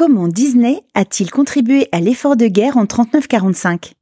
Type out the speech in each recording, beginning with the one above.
Comment Disney a-t-il contribué à l'effort de guerre en 39-45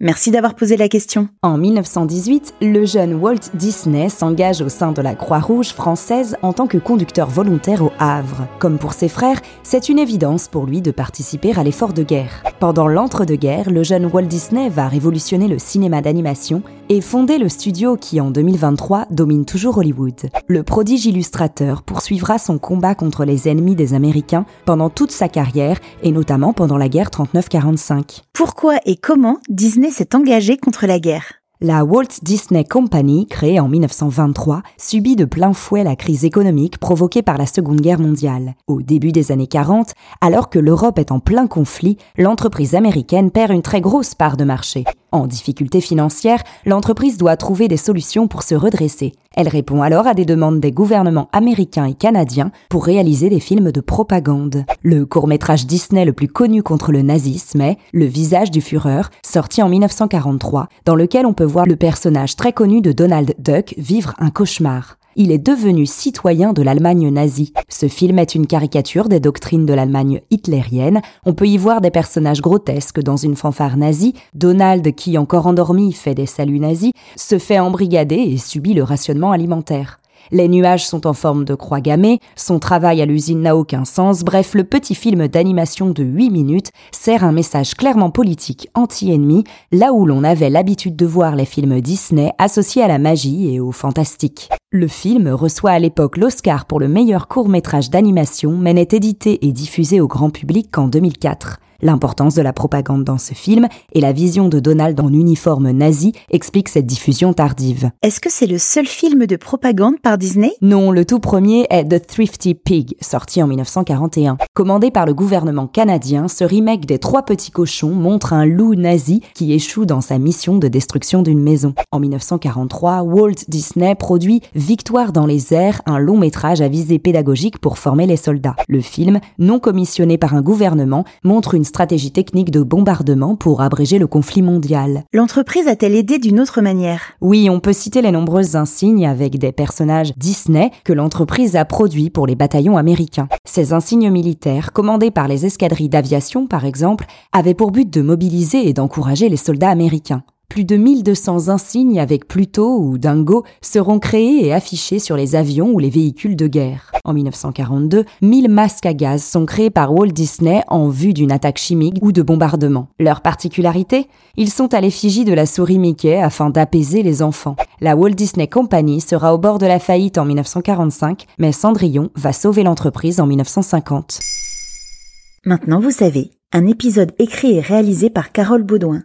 Merci d'avoir posé la question. En 1918, le jeune Walt Disney s'engage au sein de la Croix-Rouge française en tant que conducteur volontaire au Havre. Comme pour ses frères, c'est une évidence pour lui de participer à l'effort de guerre. Pendant l'entre-deux-guerres, le jeune Walt Disney va révolutionner le cinéma d'animation et fonder le studio qui, en 2023, domine toujours Hollywood. Le prodige illustrateur poursuivra son combat contre les ennemis des Américains pendant toute sa carrière et notamment pendant la guerre 39-45. Pourquoi et comment Disney s'est engagé contre la guerre? La Walt Disney Company, créée en 1923, subit de plein fouet la crise économique provoquée par la Seconde Guerre mondiale. Au début des années 40, alors que l'Europe est en plein conflit, l'entreprise américaine perd une très grosse part de marché. En difficulté financière, l'entreprise doit trouver des solutions pour se redresser. Elle répond alors à des demandes des gouvernements américains et canadiens pour réaliser des films de propagande. Le court-métrage Disney le plus connu contre le nazisme est Le visage du Führer, sorti en 1943, dans lequel on peut voir le personnage très connu de Donald Duck vivre un cauchemar il est devenu citoyen de l'Allemagne nazie. Ce film est une caricature des doctrines de l'Allemagne hitlérienne. On peut y voir des personnages grotesques dans une fanfare nazie. Donald, qui encore endormi fait des saluts nazis, se fait embrigader et subit le rationnement alimentaire. Les nuages sont en forme de croix gammée, son travail à l'usine n'a aucun sens, bref, le petit film d'animation de 8 minutes sert un message clairement politique anti-ennemi, là où l'on avait l'habitude de voir les films Disney associés à la magie et au fantastique. Le film reçoit à l'époque l'Oscar pour le meilleur court métrage d'animation, mais n'est édité et diffusé au grand public qu'en 2004. L'importance de la propagande dans ce film et la vision de Donald en uniforme nazi expliquent cette diffusion tardive. Est-ce que c'est le seul film de propagande par Disney? Non, le tout premier est The Thrifty Pig, sorti en 1941. Commandé par le gouvernement canadien, ce remake des Trois Petits Cochons montre un loup nazi qui échoue dans sa mission de destruction d'une maison. En 1943, Walt Disney produit Victoire dans les airs, un long métrage à visée pédagogique pour former les soldats. Le film, non commissionné par un gouvernement, montre une stratégie technique de bombardement pour abréger le conflit mondial. L'entreprise a-t-elle aidé d'une autre manière? Oui, on peut citer les nombreuses insignes avec des personnages Disney que l'entreprise a produits pour les bataillons américains. Ces insignes militaires, commandés par les escadrilles d'aviation par exemple, avaient pour but de mobiliser et d'encourager les soldats américains plus de 1200 insignes avec Pluto ou Dingo seront créés et affichés sur les avions ou les véhicules de guerre. En 1942, 1000 masques à gaz sont créés par Walt Disney en vue d'une attaque chimique ou de bombardement. Leur particularité Ils sont à l'effigie de la souris Mickey afin d'apaiser les enfants. La Walt Disney Company sera au bord de la faillite en 1945, mais Cendrillon va sauver l'entreprise en 1950. Maintenant vous savez, un épisode écrit et réalisé par Carole Baudouin.